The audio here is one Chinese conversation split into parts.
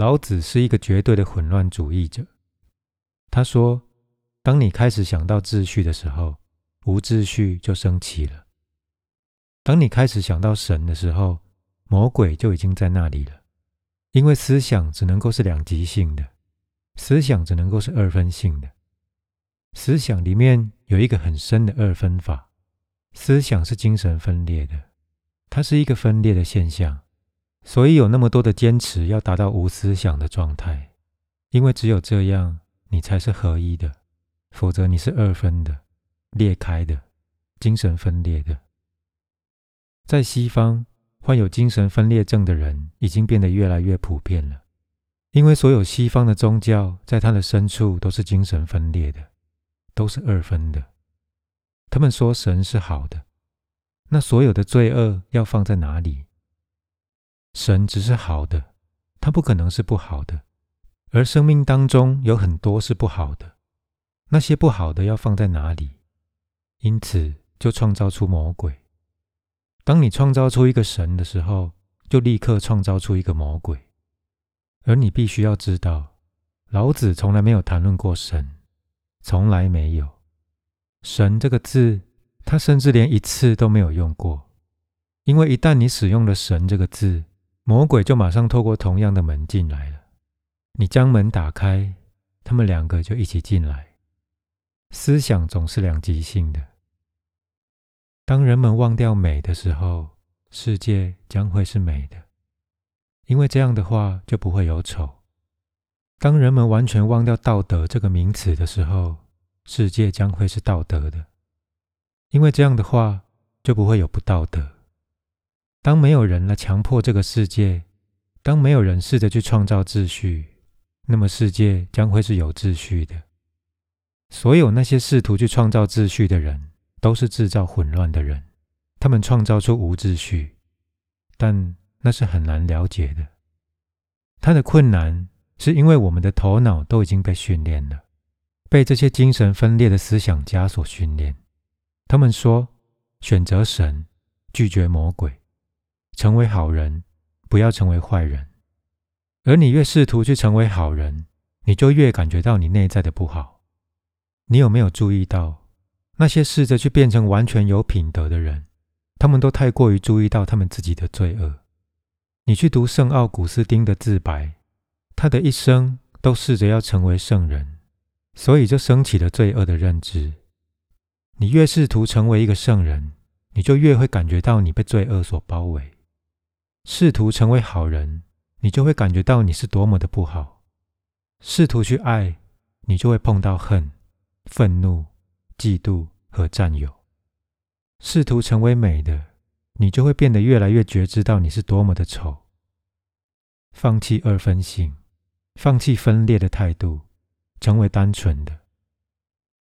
老子是一个绝对的混乱主义者。他说：“当你开始想到秩序的时候，无秩序就升起了；当你开始想到神的时候，魔鬼就已经在那里了。因为思想只能够是两极性的，思想只能够是二分性的。思想里面有一个很深的二分法，思想是精神分裂的，它是一个分裂的现象。”所以有那么多的坚持，要达到无思想的状态，因为只有这样，你才是合一的，否则你是二分的、裂开的、精神分裂的。在西方，患有精神分裂症的人已经变得越来越普遍了，因为所有西方的宗教在它的深处都是精神分裂的，都是二分的。他们说神是好的，那所有的罪恶要放在哪里？神只是好的，他不可能是不好的。而生命当中有很多是不好的，那些不好的要放在哪里？因此就创造出魔鬼。当你创造出一个神的时候，就立刻创造出一个魔鬼。而你必须要知道，老子从来没有谈论过神，从来没有“神”这个字，他甚至连一次都没有用过。因为一旦你使用了“神”这个字，魔鬼就马上透过同样的门进来了。你将门打开，他们两个就一起进来。思想总是两极性的。当人们忘掉美的时候，世界将会是美的，因为这样的话就不会有丑。当人们完全忘掉道德这个名词的时候，世界将会是道德的，因为这样的话就不会有不道德。当没有人来强迫这个世界，当没有人试着去创造秩序，那么世界将会是有秩序的。所有那些试图去创造秩序的人，都是制造混乱的人。他们创造出无秩序，但那是很难了解的。他的困难是因为我们的头脑都已经被训练了，被这些精神分裂的思想家所训练。他们说：选择神，拒绝魔鬼。成为好人，不要成为坏人。而你越试图去成为好人，你就越感觉到你内在的不好。你有没有注意到，那些试着去变成完全有品德的人，他们都太过于注意到他们自己的罪恶。你去读圣奥古斯丁的自白，他的一生都试着要成为圣人，所以就升起了罪恶的认知。你越试图成为一个圣人，你就越会感觉到你被罪恶所包围。试图成为好人，你就会感觉到你是多么的不好；试图去爱，你就会碰到恨、愤怒、嫉妒和占有；试图成为美的，你就会变得越来越觉知到你是多么的丑。放弃二分性，放弃分裂的态度，成为单纯的。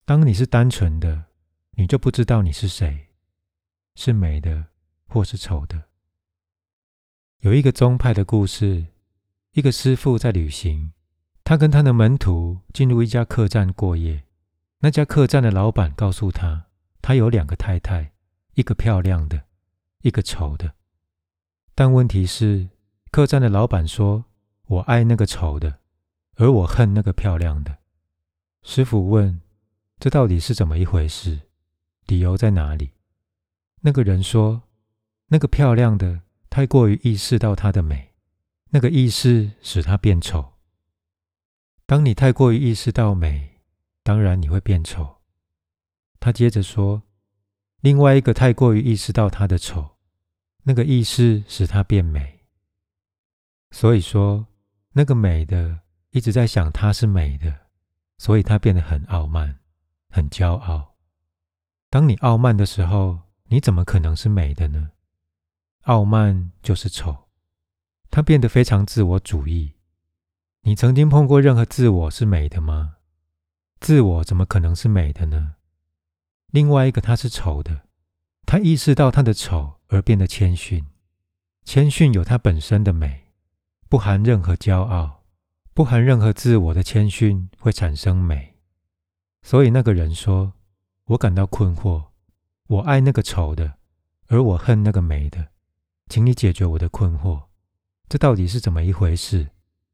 当你是单纯的，你就不知道你是谁，是美的或是丑的。有一个宗派的故事，一个师傅在旅行，他跟他的门徒进入一家客栈过夜。那家客栈的老板告诉他，他有两个太太，一个漂亮的，一个丑的。但问题是，客栈的老板说：“我爱那个丑的，而我恨那个漂亮的。”师傅问：“这到底是怎么一回事？理由在哪里？”那个人说：“那个漂亮的。”太过于意识到它的美，那个意识使它变丑。当你太过于意识到美，当然你会变丑。他接着说，另外一个太过于意识到它的丑，那个意识使它变美。所以说，那个美的一直在想它是美的，所以它变得很傲慢，很骄傲。当你傲慢的时候，你怎么可能是美的呢？傲慢就是丑，他变得非常自我主义。你曾经碰过任何自我是美的吗？自我怎么可能是美的呢？另外一个他是丑的，他意识到他的丑而变得谦逊。谦逊有它本身的美，不含任何骄傲，不含任何自我的谦逊会产生美。所以那个人说：“我感到困惑，我爱那个丑的，而我恨那个美的。”请你解决我的困惑，这到底是怎么一回事？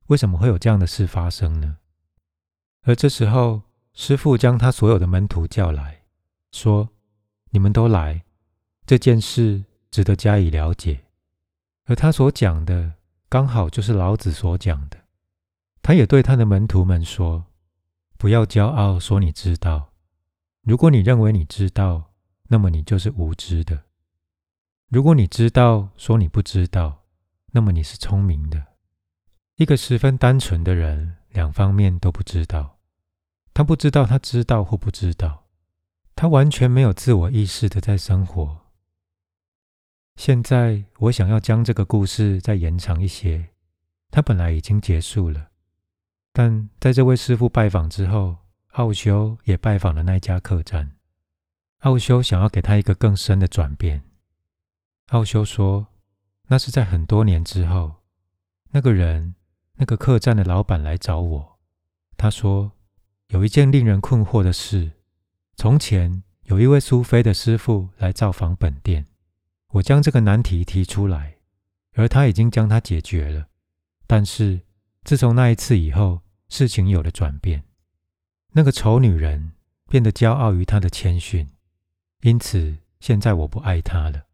为什么会有这样的事发生呢？而这时候，师傅将他所有的门徒叫来，说：“你们都来，这件事值得加以了解。”而他所讲的，刚好就是老子所讲的。他也对他的门徒们说：“不要骄傲，说你知道。如果你认为你知道，那么你就是无知的；如果你知道，说你不知道，那么你是聪明的。一个十分单纯的人，两方面都不知道。他不知道他知道或不知道，他完全没有自我意识的在生活。现在我想要将这个故事再延长一些。他本来已经结束了。”但在这位师傅拜访之后，奥修也拜访了那家客栈。奥修想要给他一个更深的转变。奥修说：“那是在很多年之后，那个人，那个客栈的老板来找我。他说，有一件令人困惑的事：从前有一位苏菲的师傅来造访本店，我将这个难题提出来，而他已经将它解决了。但是自从那一次以后，事情有了转变，那个丑女人变得骄傲于她的谦逊，因此现在我不爱她了。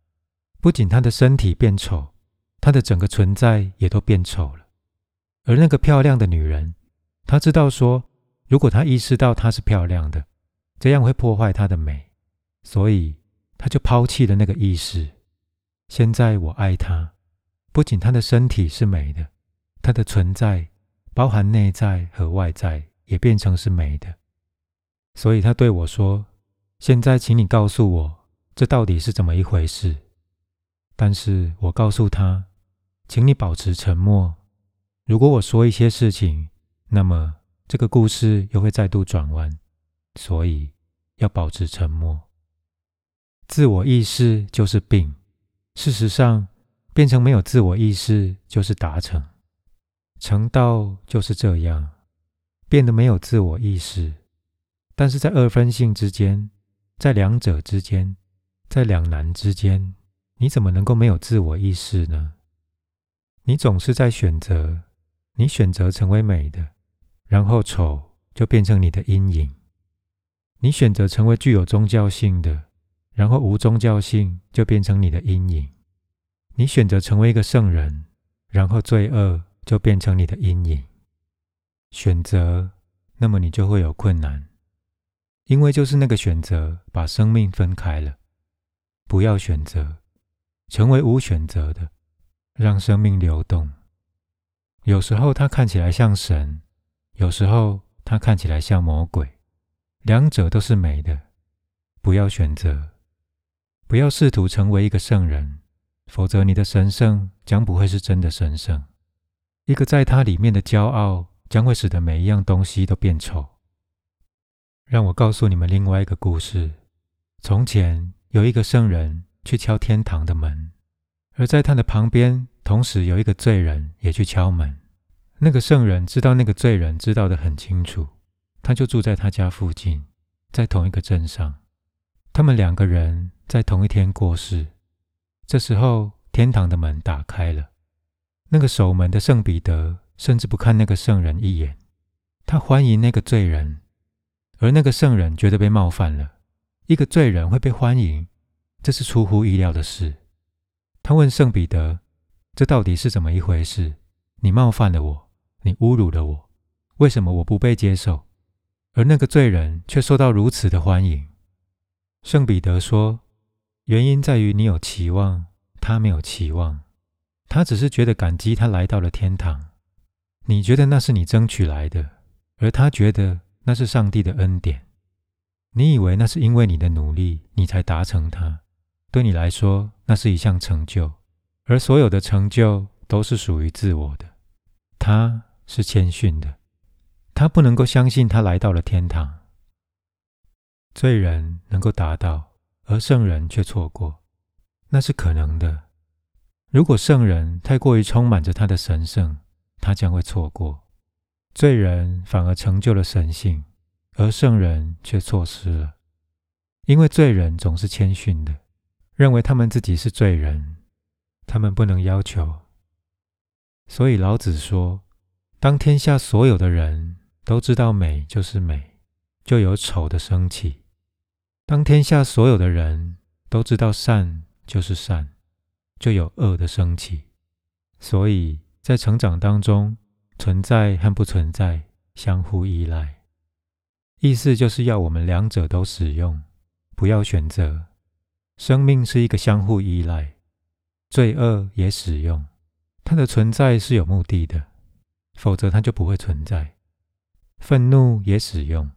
不仅她的身体变丑，她的整个存在也都变丑了。而那个漂亮的女人，她知道说，如果她意识到她是漂亮的，这样会破坏她的美，所以她就抛弃了那个意识。现在我爱她，不仅她的身体是美的，她的存在。包含内在和外在也变成是美的，所以他对我说：“现在，请你告诉我，这到底是怎么一回事？”但是我告诉他：“请你保持沉默。如果我说一些事情，那么这个故事又会再度转弯，所以要保持沉默。自我意识就是病，事实上，变成没有自我意识就是达成。”成道就是这样，变得没有自我意识，但是在二分性之间，在两者之间，在两难之间，你怎么能够没有自我意识呢？你总是在选择，你选择成为美的，然后丑就变成你的阴影；你选择成为具有宗教性的，然后无宗教性就变成你的阴影；你选择成为一个圣人，然后罪恶。就变成你的阴影。选择，那么你就会有困难，因为就是那个选择把生命分开了。不要选择，成为无选择的，让生命流动。有时候它看起来像神，有时候它看起来像魔鬼，两者都是美的。不要选择，不要试图成为一个圣人，否则你的神圣将不会是真的神圣。一个在它里面的骄傲，将会使得每一样东西都变丑。让我告诉你们另外一个故事：从前有一个圣人去敲天堂的门，而在他的旁边，同时有一个罪人也去敲门。那个圣人知道那个罪人知道的很清楚，他就住在他家附近，在同一个镇上。他们两个人在同一天过世。这时候，天堂的门打开了。那个守门的圣彼得甚至不看那个圣人一眼，他欢迎那个罪人，而那个圣人觉得被冒犯了。一个罪人会被欢迎，这是出乎意料的事。他问圣彼得：“这到底是怎么一回事？你冒犯了我，你侮辱了我，为什么我不被接受，而那个罪人却受到如此的欢迎？”圣彼得说：“原因在于你有期望，他没有期望。”他只是觉得感激，他来到了天堂。你觉得那是你争取来的，而他觉得那是上帝的恩典。你以为那是因为你的努力，你才达成它。对你来说，那是一项成就，而所有的成就都是属于自我的。他是谦逊的，他不能够相信他来到了天堂。罪人能够达到，而圣人却错过，那是可能的。如果圣人太过于充满着他的神圣，他将会错过；罪人反而成就了神性，而圣人却错失了。因为罪人总是谦逊的，认为他们自己是罪人，他们不能要求。所以老子说：“当天下所有的人都知道美就是美，就有丑的升起；当天下所有的人都知道善就是善，就有恶的升起。所以在成长当中，存在和不存在相互依赖，意思就是要我们两者都使用，不要选择。生命是一个相互依赖，罪恶也使用，它的存在是有目的的。否则，它就不会存在。愤怒也使用，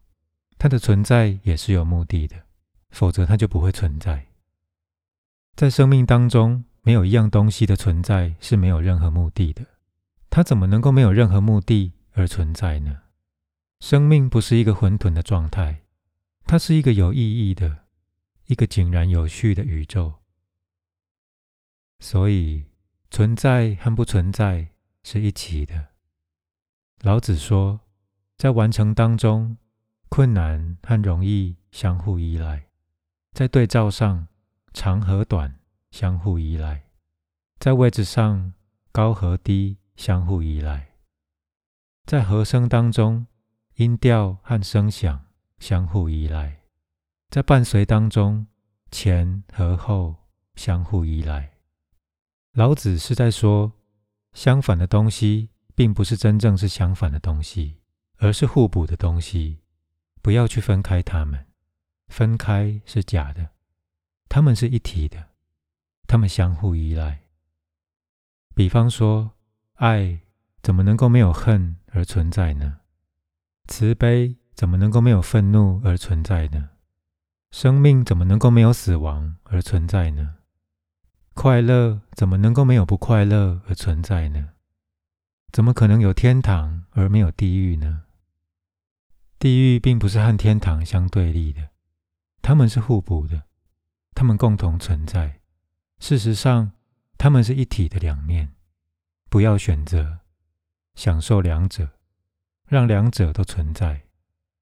它的存在也是有目的的。否则，它就不会存在。在生命当中，没有一样东西的存在是没有任何目的的。它怎么能够没有任何目的而存在呢？生命不是一个混沌的状态，它是一个有意义的、一个井然有序的宇宙。所以，存在和不存在是一起的。老子说，在完成当中，困难和容易相互依赖；在对照上，长和短相互依赖；在位置上，高和低相互依赖；在和声当中，音调和声响相互依赖；在伴随当中，前和后相互依赖。老子是在说，相反的东西。并不是真正是相反的东西，而是互补的东西。不要去分开它们，分开是假的。它们是一体的，它们相互依赖。比方说，爱怎么能够没有恨而存在呢？慈悲怎么能够没有愤怒而存在呢？生命怎么能够没有死亡而存在呢？快乐怎么能够没有不快乐而存在呢？怎么可能有天堂而没有地狱呢？地狱并不是和天堂相对立的，它们是互补的，它们共同存在。事实上，它们是一体的两面。不要选择享受两者，让两者都存在，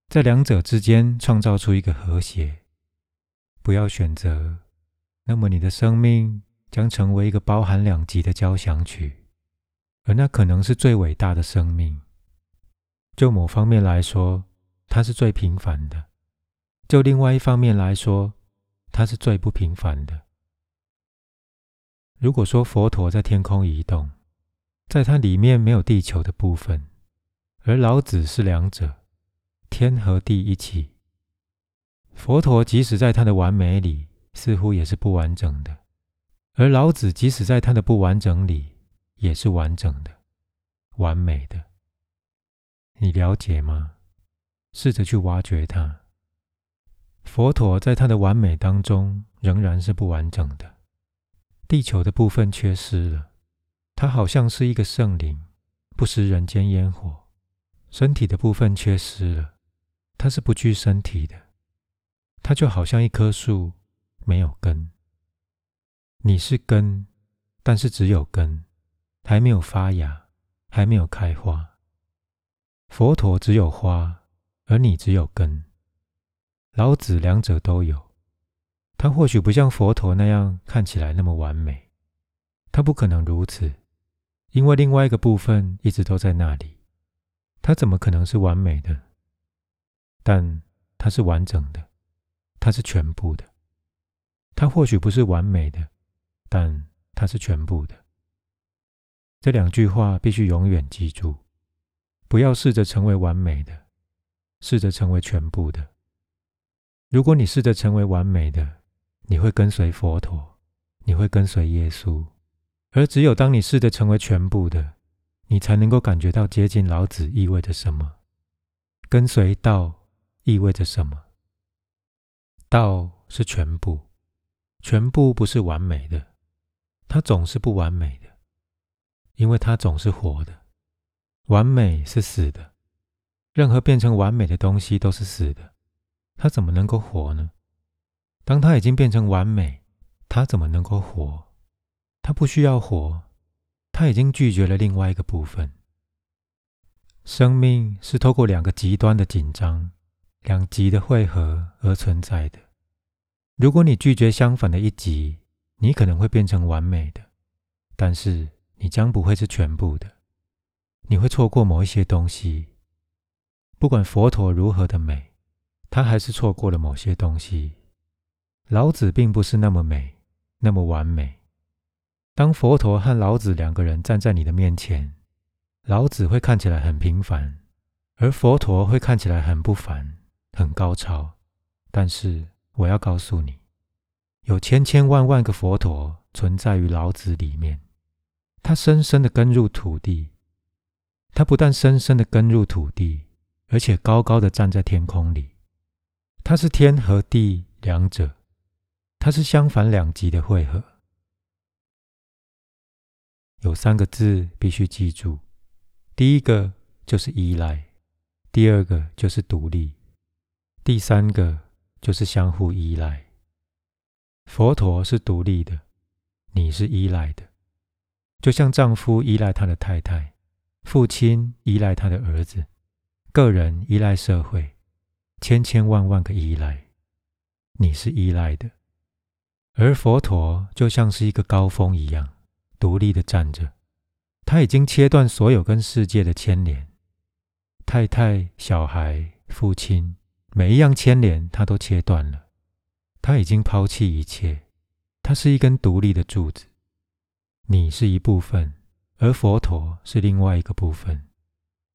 在两者之间创造出一个和谐。不要选择，那么你的生命将成为一个包含两极的交响曲。而那可能是最伟大的生命。就某方面来说，它是最平凡的；就另外一方面来说，它是最不平凡的。如果说佛陀在天空移动，在它里面没有地球的部分，而老子是两者，天和地一起。佛陀即使在他的完美里，似乎也是不完整的；而老子即使在他的不完整里，也是完整的、完美的，你了解吗？试着去挖掘它。佛陀在他的完美当中仍然是不完整的，地球的部分缺失了。他好像是一个圣灵，不食人间烟火。身体的部分缺失了，他是不具身体的。它就好像一棵树，没有根。你是根，但是只有根。还没有发芽，还没有开花。佛陀只有花，而你只有根。老子两者都有，他或许不像佛陀那样看起来那么完美，他不可能如此，因为另外一个部分一直都在那里。他怎么可能是完美的？但他是完整的，它是全部的。它或许不是完美的，但它是全部的。这两句话必须永远记住：不要试着成为完美的，试着成为全部的。如果你试着成为完美的，你会跟随佛陀，你会跟随耶稣；而只有当你试着成为全部的，你才能够感觉到接近老子意味着什么，跟随道意味着什么。道是全部，全部不是完美的，它总是不完美的。因为它总是活的，完美是死的，任何变成完美的东西都是死的，它怎么能够活呢？当它已经变成完美，它怎么能够活？它不需要活，它已经拒绝了另外一个部分。生命是透过两个极端的紧张、两极的汇合而存在的。如果你拒绝相反的一极，你可能会变成完美的，但是。你将不会是全部的。你会错过某一些东西。不管佛陀如何的美，他还是错过了某些东西。老子并不是那么美，那么完美。当佛陀和老子两个人站在你的面前，老子会看起来很平凡，而佛陀会看起来很不凡、很高超。但是我要告诉你，有千千万万个佛陀存在于老子里面，他深深的根入土地。他不但深深的根入土地，而且高高的站在天空里。他是天和地两者。他是相反两极的汇合。有三个字必须记住：第一个就是依赖，第二个就是独立，第三个就是相互依赖。佛陀是独立的，你是依赖的，就像丈夫依赖他的太太，父亲依赖他的儿子，个人依赖社会，千千万万个依赖，你是依赖的。而佛陀就像是一个高峰一样，独立的站着。他已经切断所有跟世界的牵连，太太、小孩、父亲，每一样牵连他都切断了。他已经抛弃一切，他是一根独立的柱子。你是一部分，而佛陀是另外一个部分。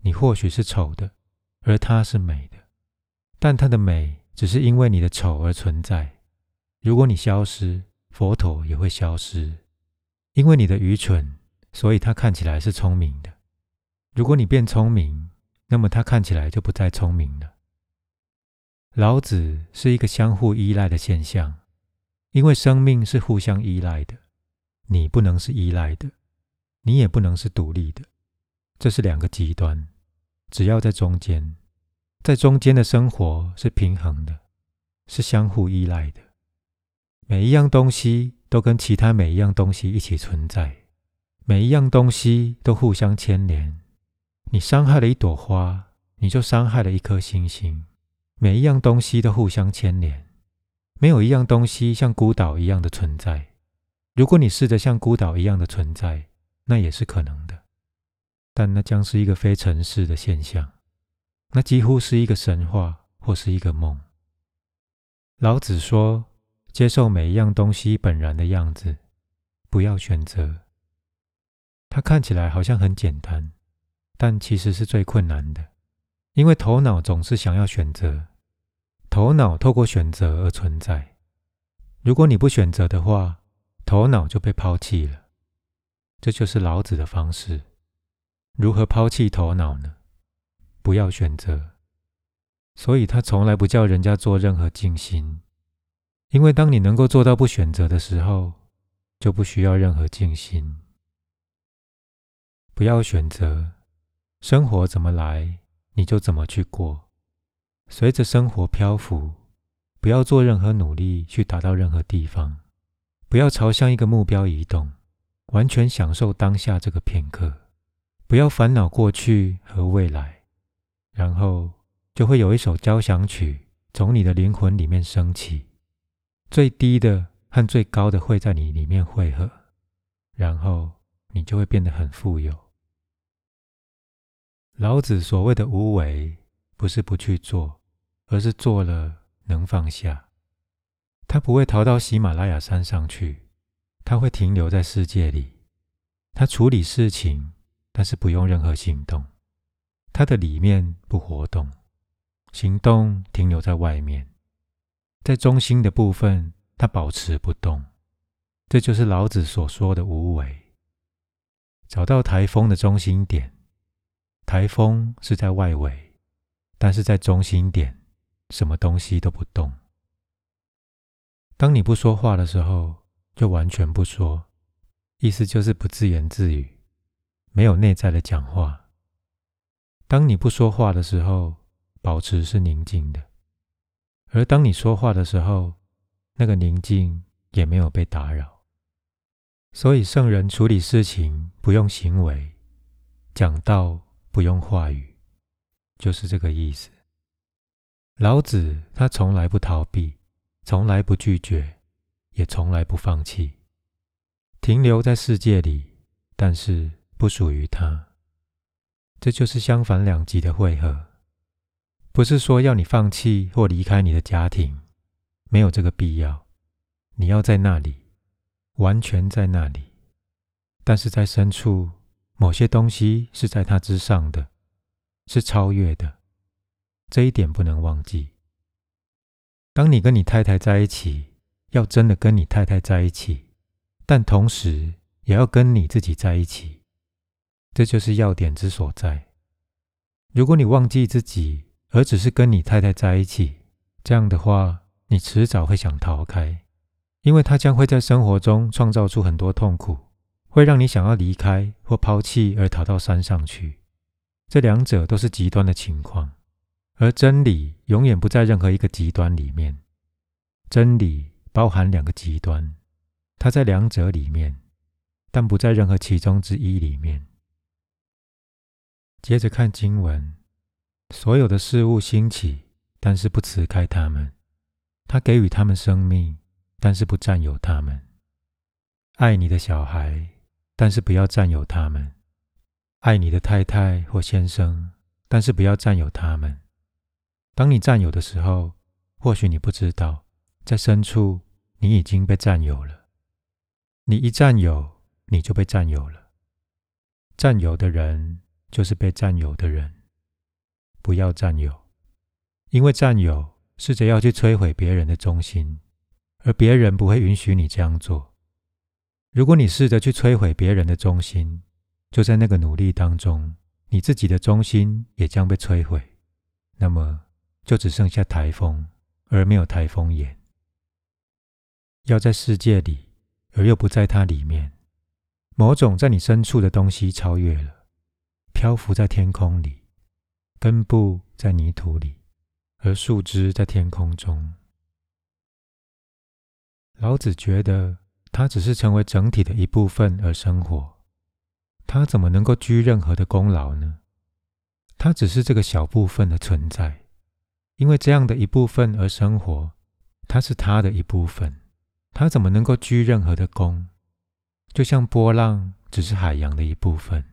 你或许是丑的，而他是美的，但他的美只是因为你的丑而存在。如果你消失，佛陀也会消失。因为你的愚蠢，所以他看起来是聪明的。如果你变聪明，那么他看起来就不再聪明了。老子是一个相互依赖的现象，因为生命是互相依赖的。你不能是依赖的，你也不能是独立的，这是两个极端。只要在中间，在中间的生活是平衡的，是相互依赖的。每一样东西都跟其他每一样东西一起存在，每一样东西都互相牵连。你伤害了一朵花，你就伤害了一颗星星。每一样东西都互相牵连，没有一样东西像孤岛一样的存在。如果你试着像孤岛一样的存在，那也是可能的，但那将是一个非尘世的现象，那几乎是一个神话或是一个梦。老子说。接受每一样东西本然的样子，不要选择。它看起来好像很简单，但其实是最困难的，因为头脑总是想要选择。头脑透过选择而存在。如果你不选择的话，头脑就被抛弃了。这就是老子的方式。如何抛弃头脑呢？不要选择。所以他从来不叫人家做任何静心。因为当你能够做到不选择的时候，就不需要任何静心。不要选择，生活怎么来你就怎么去过，随着生活漂浮。不要做任何努力去达到任何地方，不要朝向一个目标移动，完全享受当下这个片刻。不要烦恼过去和未来，然后就会有一首交响曲从你的灵魂里面升起。最低的和最高的会在你里面汇合，然后你就会变得很富有。老子所谓的无为，不是不去做，而是做了能放下。他不会逃到喜马拉雅山上去，他会停留在世界里。他处理事情，但是不用任何行动。他的里面不活动，行动停留在外面。在中心的部分，他保持不动，这就是老子所说的无为。找到台风的中心点，台风是在外围，但是在中心点，什么东西都不动。当你不说话的时候，就完全不说，意思就是不自言自语，没有内在的讲话。当你不说话的时候，保持是宁静的。而当你说话的时候，那个宁静也没有被打扰。所以圣人处理事情不用行为，讲道不用话语，就是这个意思。老子他从来不逃避，从来不拒绝，也从来不放弃，停留在世界里，但是不属于他。这就是相反两极的汇合。不是说要你放弃或离开你的家庭，没有这个必要。你要在那里，完全在那里。但是在深处，某些东西是在它之上的，是超越的。这一点不能忘记。当你跟你太太在一起，要真的跟你太太在一起，但同时也要跟你自己在一起，这就是要点之所在。如果你忘记自己，而只是跟你太太在一起，这样的话，你迟早会想逃开，因为他将会在生活中创造出很多痛苦，会让你想要离开或抛弃而逃到山上去。这两者都是极端的情况，而真理永远不在任何一个极端里面。真理包含两个极端，它在两者里面，但不在任何其中之一里面。接着看经文。所有的事物兴起，但是不辞开他们；他给予他们生命，但是不占有他们。爱你的小孩，但是不要占有他们；爱你的太太或先生，但是不要占有他们。当你占有的时候，或许你不知道，在深处你已经被占有了。你一占有，你就被占有了。占有的人就是被占有的人。不要占有，因为占有试着要去摧毁别人的中心，而别人不会允许你这样做。如果你试着去摧毁别人的中心，就在那个努力当中，你自己的中心也将被摧毁。那么就只剩下台风，而没有台风眼。要在世界里，而又不在它里面。某种在你深处的东西超越了，漂浮在天空里。根部在泥土里，而树枝在天空中。老子觉得，他只是成为整体的一部分而生活，他怎么能够居任何的功劳呢？他只是这个小部分的存在，因为这样的一部分而生活，他是他的一部分，他怎么能够居任何的功？就像波浪只是海洋的一部分。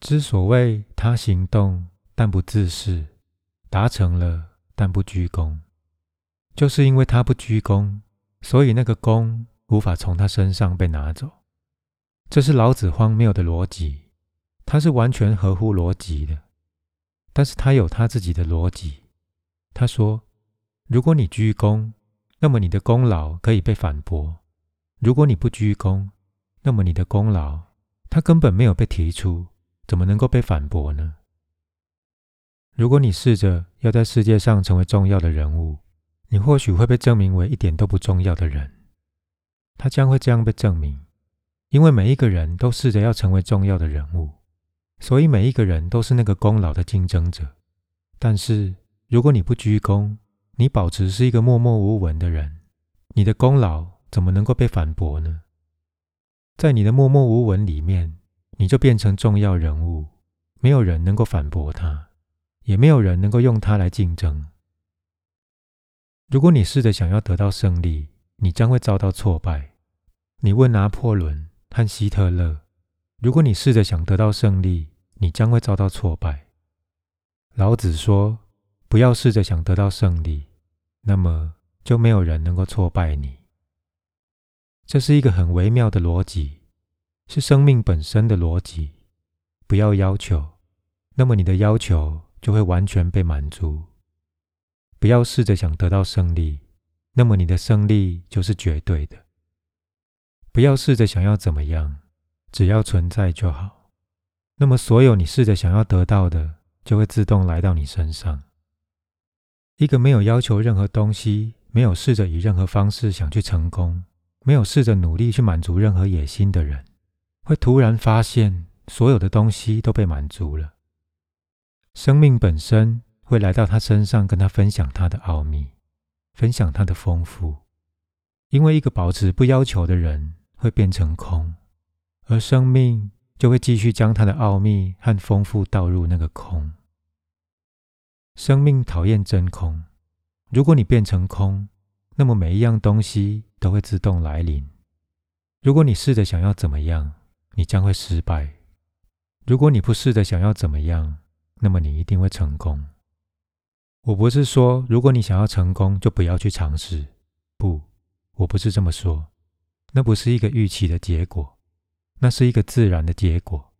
之所谓他行动但不自恃，达成了但不居功，就是因为他不居功，所以那个功无法从他身上被拿走。这是老子荒谬的逻辑，他是完全合乎逻辑的，但是他有他自己的逻辑。他说：如果你鞠躬，那么你的功劳可以被反驳；如果你不鞠躬，那么你的功劳他根本没有被提出。怎么能够被反驳呢？如果你试着要在世界上成为重要的人物，你或许会被证明为一点都不重要的人。他将会这样被证明，因为每一个人都试着要成为重要的人物，所以每一个人都是那个功劳的竞争者。但是，如果你不鞠躬，你保持是一个默默无闻的人，你的功劳怎么能够被反驳呢？在你的默默无闻里面。你就变成重要人物，没有人能够反驳他，也没有人能够用他来竞争。如果你试着想要得到胜利，你将会遭到挫败。你问拿破仑和希特勒，如果你试着想得到胜利，你将会遭到挫败。老子说：“不要试着想得到胜利，那么就没有人能够挫败你。”这是一个很微妙的逻辑。是生命本身的逻辑，不要要求，那么你的要求就会完全被满足。不要试着想得到胜利，那么你的胜利就是绝对的。不要试着想要怎么样，只要存在就好。那么所有你试着想要得到的，就会自动来到你身上。一个没有要求任何东西，没有试着以任何方式想去成功，没有试着努力去满足任何野心的人。会突然发现，所有的东西都被满足了。生命本身会来到他身上，跟他分享他的奥秘，分享他的丰富。因为一个保持不要求的人会变成空，而生命就会继续将他的奥秘和丰富倒入那个空。生命讨厌真空。如果你变成空，那么每一样东西都会自动来临。如果你试着想要怎么样？你将会失败。如果你不试着想要怎么样，那么你一定会成功。我不是说，如果你想要成功，就不要去尝试。不，我不是这么说。那不是一个预期的结果，那是一个自然的结果。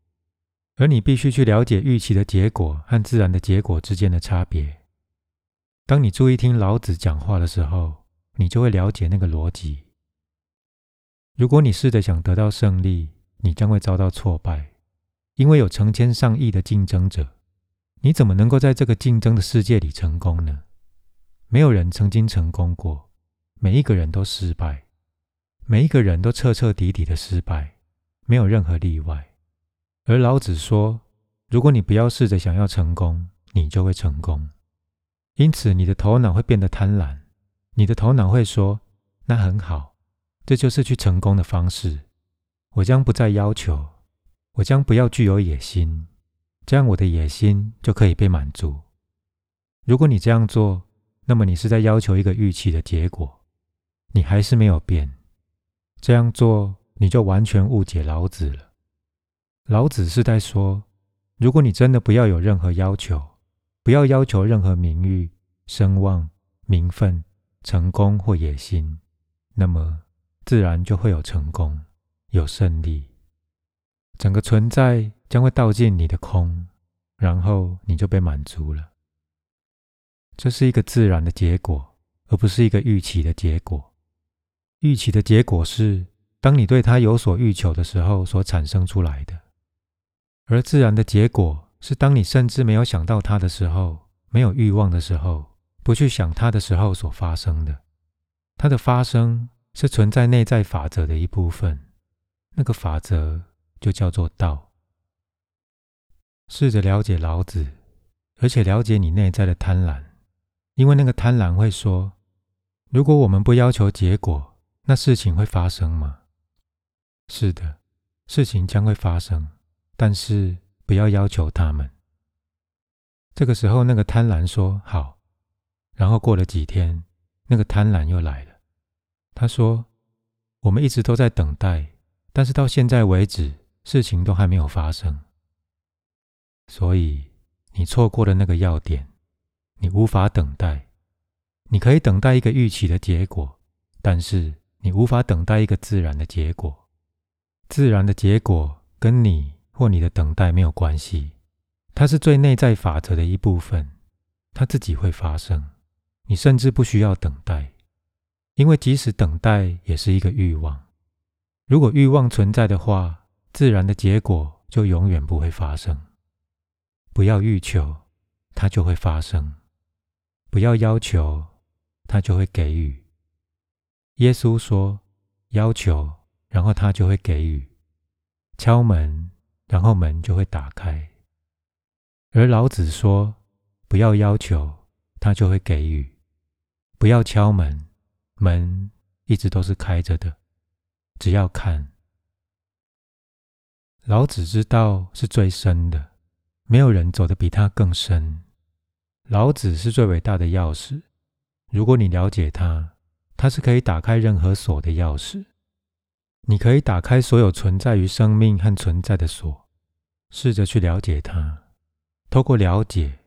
而你必须去了解预期的结果和自然的结果之间的差别。当你注意听老子讲话的时候，你就会了解那个逻辑。如果你试着想得到胜利，你将会遭到挫败，因为有成千上亿的竞争者。你怎么能够在这个竞争的世界里成功呢？没有人曾经成功过，每一个人都失败，每一个人都彻彻底底的失败，没有任何例外。而老子说，如果你不要试着想要成功，你就会成功。因此，你的头脑会变得贪婪，你的头脑会说：“那很好，这就是去成功的方式。我将不再要求，我将不要具有野心。”这样，我的野心就可以被满足。如果你这样做，那么你是在要求一个预期的结果，你还是没有变。这样做，你就完全误解老子了。老子是在说，如果你真的不要有任何要求，不要要求任何名誉、声望、名分、成功或野心，那么自然就会有成功，有胜利。整个存在将会倒进你的空，然后你就被满足了。这是一个自然的结果，而不是一个预期的结果。预期的结果是当你对它有所欲求的时候所产生出来的，而自然的结果是当你甚至没有想到它的时候，没有欲望的时候，不去想它的时候所发生的。它的发生是存在内在法则的一部分，那个法则。就叫做道。试着了解老子，而且了解你内在的贪婪，因为那个贪婪会说：如果我们不要求结果，那事情会发生吗？是的，事情将会发生，但是不要要求他们。这个时候，那个贪婪说好，然后过了几天，那个贪婪又来了。他说：我们一直都在等待，但是到现在为止。事情都还没有发生，所以你错过了那个要点，你无法等待。你可以等待一个预期的结果，但是你无法等待一个自然的结果。自然的结果跟你或你的等待没有关系，它是最内在法则的一部分，它自己会发生。你甚至不需要等待，因为即使等待也是一个欲望。如果欲望存在的话，自然的结果就永远不会发生。不要欲求，它就会发生；不要要求，它就会给予。耶稣说：“要求，然后他就会给予；敲门，然后门就会打开。”而老子说：“不要要求，他就会给予；不要敲门，门一直都是开着的。只要看。”老子之道是最深的，没有人走得比他更深。老子是最伟大的钥匙。如果你了解他，他是可以打开任何锁的钥匙。你可以打开所有存在于生命和存在的锁。试着去了解他。透过了解，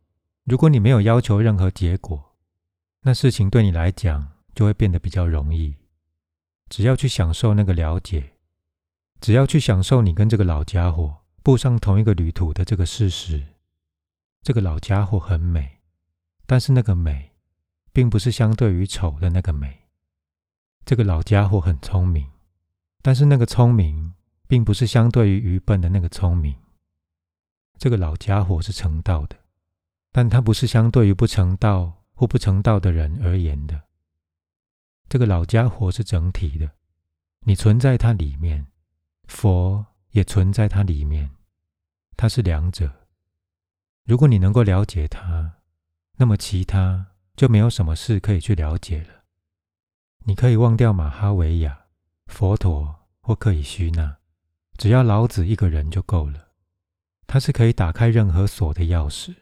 如果你没有要求任何结果，那事情对你来讲就会变得比较容易。只要去享受那个了解。只要去享受你跟这个老家伙步上同一个旅途的这个事实，这个老家伙很美，但是那个美，并不是相对于丑的那个美。这个老家伙很聪明，但是那个聪明，并不是相对于愚笨的那个聪明。这个老家伙是成道的，但他不是相对于不成道或不成道的人而言的。这个老家伙是整体的，你存在它里面。佛也存在它里面，它是两者。如果你能够了解它，那么其他就没有什么事可以去了解了。你可以忘掉马哈维亚、佛陀或克里希那，只要老子一个人就够了。他是可以打开任何锁的钥匙。